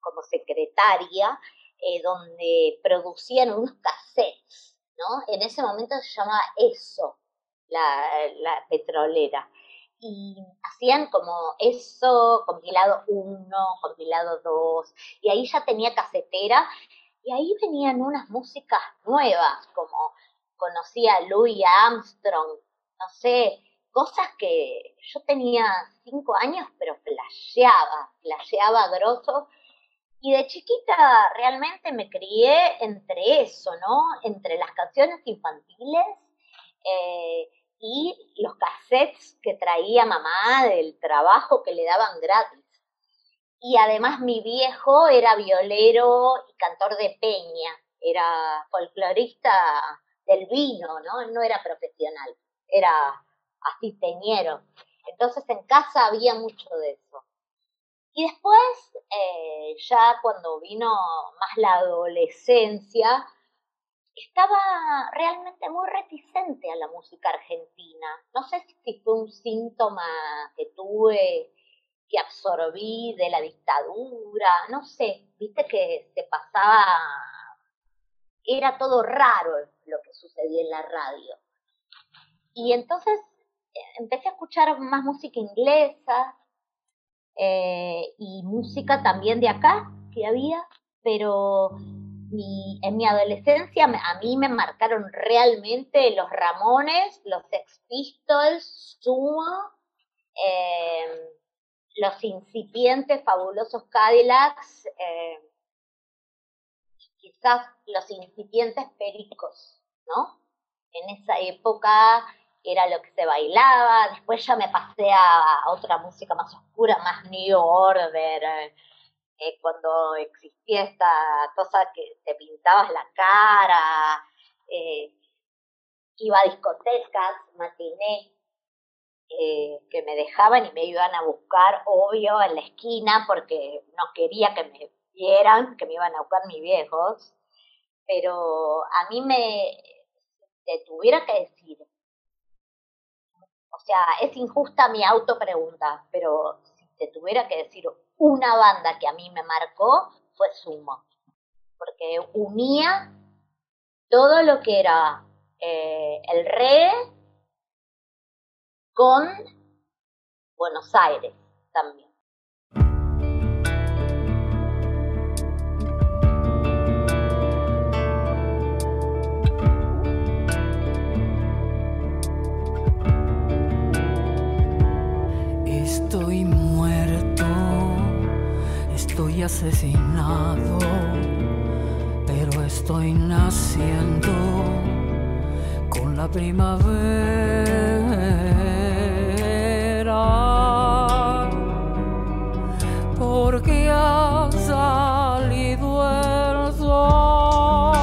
Speaker 4: como secretaria, eh, donde producían unos cassettes, ¿no? En ese momento se llamaba eso, la, la petrolera. Y hacían como eso, compilado 1, compilado 2, y ahí ya tenía casetera, y ahí venían unas músicas nuevas, como conocía a Louis Armstrong, no sé, cosas que yo tenía cinco años, pero flasheaba, flasheaba grosso. Y de chiquita realmente me crié entre eso, ¿no? Entre las canciones infantiles eh, y los cassettes que traía mamá del trabajo que le daban gratis. Y además mi viejo era violero y cantor de peña, era folclorista del vino, ¿no? No era profesional, era así. Entonces en casa había mucho de eso. Y después, eh, ya cuando vino más la adolescencia, estaba realmente muy reticente a la música argentina. No sé si fue un síntoma que tuve, que absorbí de la dictadura, no sé, viste que se pasaba, era todo raro lo que sucedía en la radio. Y entonces empecé a escuchar más música inglesa eh, y música también de acá que había, pero en mi adolescencia a mí me marcaron realmente los Ramones, los Sex Pistols, Sumo, eh, los incipientes fabulosos Cadillacs, eh, quizás los incipientes Pericos, ¿no? En esa época era lo que se bailaba, después ya me pasé a, otra música más oscura, más New Order, eh, cuando existía esta cosa que te pintabas la cara, eh, iba a discotecas, matiné, eh, que me dejaban y me iban a buscar, obvio, en la esquina, porque no quería que me vieran, que me iban a buscar mis viejos, pero a mí me, te tuviera que decir, sea, es injusta mi autopregunta, pero si te tuviera que decir una banda que a mí me marcó, fue Sumo. Porque unía todo lo que era eh, el re con Buenos Aires también.
Speaker 9: Asesinado, pero estoy naciendo con la primavera, porque ha salido el sol.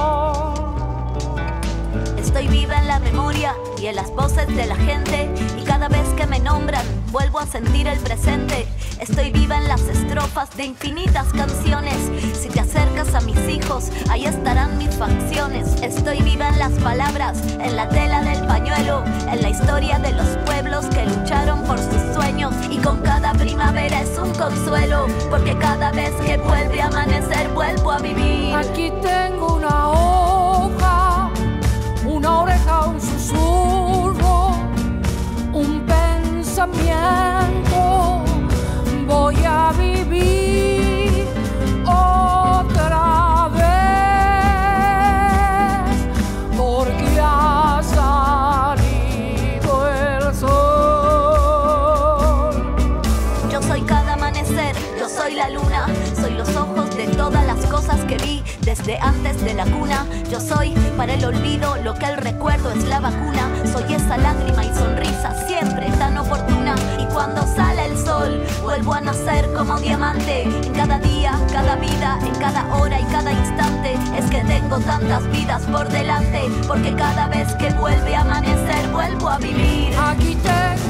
Speaker 7: Estoy viva en la memoria y en las voces de la gente y cada vez que me nombran vuelvo a sentir el presente Estoy viva en las estrofas de infinitas canciones. Si te acercas a mis hijos, ahí estarán mis facciones. Estoy viva en las palabras, en la tela del pañuelo, en la historia de los pueblos que lucharon por sus sueños. Y con cada primavera es un consuelo, porque cada vez que vuelve a amanecer, vuelvo a vivir.
Speaker 9: Aquí tengo una hoja, una oreja, un susurro, pensamiento voy a vivir otra vez porque ha salido el sol.
Speaker 7: Yo soy cada amanecer, yo soy la luna, soy los ojos de todas las cosas que vi desde antes de la cuna. Yo soy para el olvido lo que el recuerdo es la vacuna. Soy esa lágrima y sonrisa siempre tan oportuna. Y cuando sale el sol, vuelvo a nacer como diamante. En cada día, cada vida, en cada hora y cada instante. Es que tengo tantas vidas por delante. Porque cada vez que vuelve a amanecer, vuelvo a vivir.
Speaker 9: Aquí tengo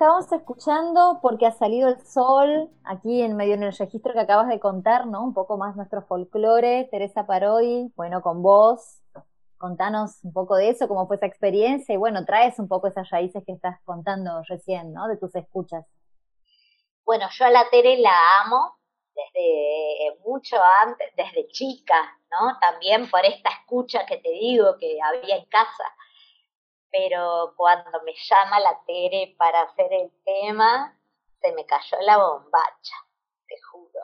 Speaker 2: estábamos escuchando porque ha salido el sol aquí en medio en el registro que acabas de contar, ¿no? Un poco más nuestro folclore, Teresa Parodi, bueno, con vos, contanos un poco de eso, cómo fue esa experiencia y bueno, traes un poco esas raíces que estás contando recién, ¿no? De tus escuchas.
Speaker 4: Bueno, yo a la Tere la amo desde mucho antes, desde chica, ¿no? También por esta escucha que te digo que había en casa. Pero cuando me llama la Tere para hacer el tema, se me cayó la bombacha, te juro.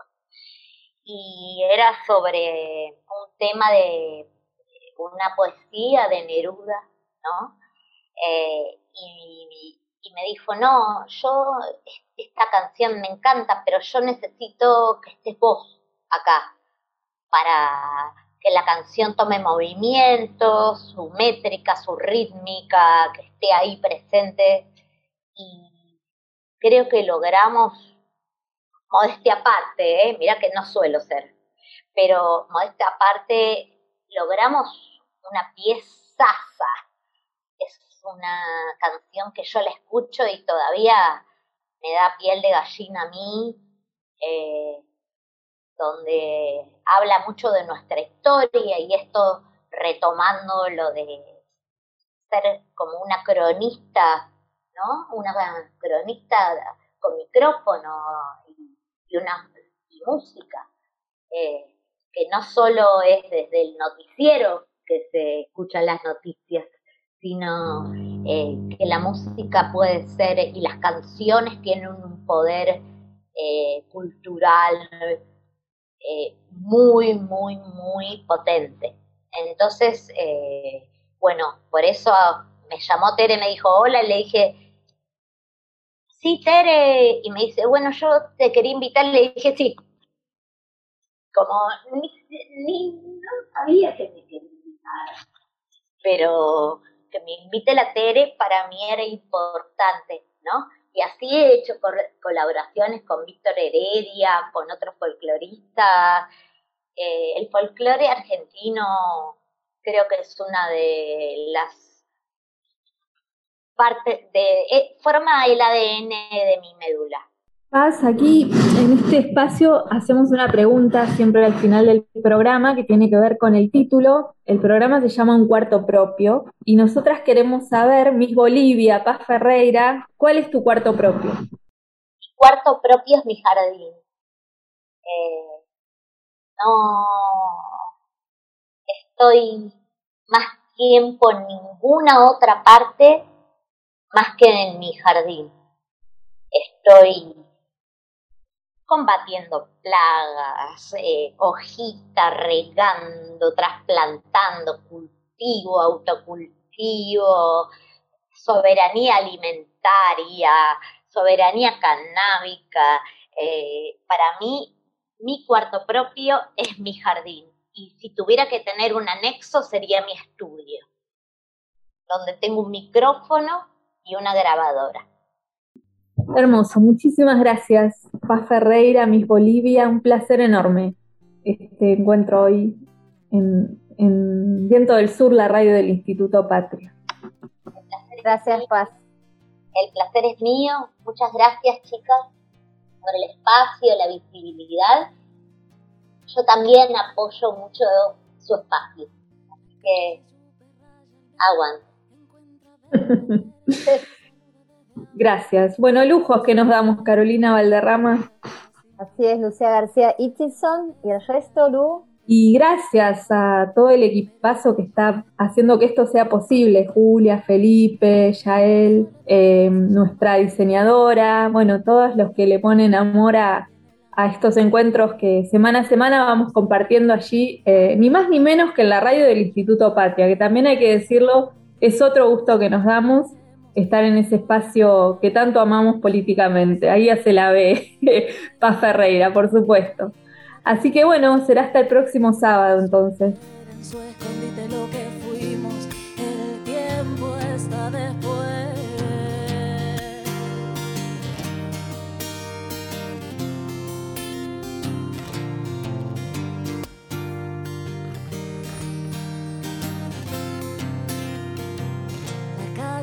Speaker 4: Y era sobre un tema de una poesía de Neruda, ¿no? Eh, y, y me dijo, no, yo, esta canción me encanta, pero yo necesito que estés vos acá para que la canción tome movimiento, su métrica, su rítmica, que esté ahí presente. Y creo que logramos, modestia aparte, ¿eh? mira que no suelo ser, pero modestia aparte, logramos una piezaza. Es una canción que yo la escucho y todavía me da piel de gallina a mí. Eh, donde habla mucho de nuestra historia y esto retomando lo de ser como una cronista, ¿no? Una cronista con micrófono y, una música, eh, que no solo es desde el noticiero que se escuchan las noticias, sino eh, que la música puede ser y las canciones tienen un poder eh, cultural, eh, muy, muy, muy potente. Entonces, eh, bueno, por eso me llamó Tere, me dijo hola, y le dije, sí, Tere, y me dice, bueno, yo te quería invitar, le dije sí. Como ni, ni no sabía que me quería invitar, pero que me invite la Tere para mí era importante, ¿no? Y así he hecho colaboraciones con Víctor Heredia, con otros folcloristas. Eh, el folclore argentino creo que es una de las partes de... Eh, forma el ADN de mi médula.
Speaker 3: Paz, aquí en este espacio hacemos una pregunta siempre al final del programa que tiene que ver con el título. El programa se llama Un cuarto propio y nosotras queremos saber, Miss Bolivia, Paz Ferreira, ¿cuál es tu cuarto propio?
Speaker 4: Mi cuarto propio es mi jardín. Eh, no estoy más tiempo en ninguna otra parte más que en mi jardín. Estoy combatiendo plagas, eh, hojitas, regando, trasplantando, cultivo, autocultivo, soberanía alimentaria, soberanía canábica. Eh, para mí, mi cuarto propio es mi jardín. Y si tuviera que tener un anexo, sería mi estudio, donde tengo un micrófono y una grabadora.
Speaker 3: Hermoso, muchísimas gracias, Paz Ferreira, Miss Bolivia, un placer enorme este encuentro hoy en, en Viento del Sur, la radio del Instituto Patria.
Speaker 2: Gracias, Paz.
Speaker 4: El placer es mío. Muchas gracias, chicas, por el espacio, la visibilidad. Yo también apoyo mucho su espacio. Así que aguante.
Speaker 3: Gracias. Bueno, lujos que nos damos, Carolina Valderrama.
Speaker 2: Así es, Lucía García Itzison y el resto, Lu.
Speaker 3: Y gracias a todo el equipazo que está haciendo que esto sea posible, Julia, Felipe, Yael, eh, nuestra diseñadora, bueno, todos los que le ponen amor a, a estos encuentros que semana a semana vamos compartiendo allí, eh, ni más ni menos que en la radio del Instituto Patria, que también hay que decirlo, es otro gusto que nos damos estar en ese espacio que tanto amamos políticamente. Ahí ya se la ve Paz Ferreira, por supuesto. Así que bueno, será hasta el próximo sábado entonces.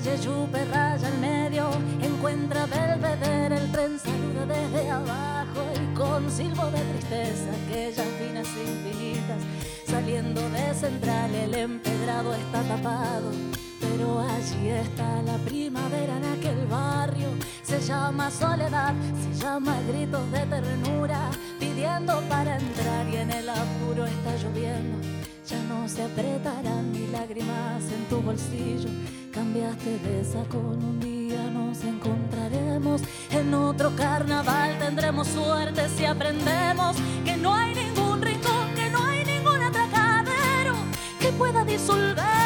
Speaker 8: Calle Yupe raya al medio, encuentra Belvedere, el tren saluda desde abajo y con silbo de tristeza, aquellas finas infinitas, saliendo de central, el empedrado está tapado. Pero allí está la primavera en aquel barrio, se llama soledad, se llama gritos de ternura, pidiendo para entrar y en el apuro está lloviendo. Ya no se apretarán ni lágrimas en tu bolsillo. Cambiaste de saco un día, nos encontraremos. En otro carnaval tendremos suerte si aprendemos que no hay ningún rincón, que no hay ningún atracadero que pueda disolver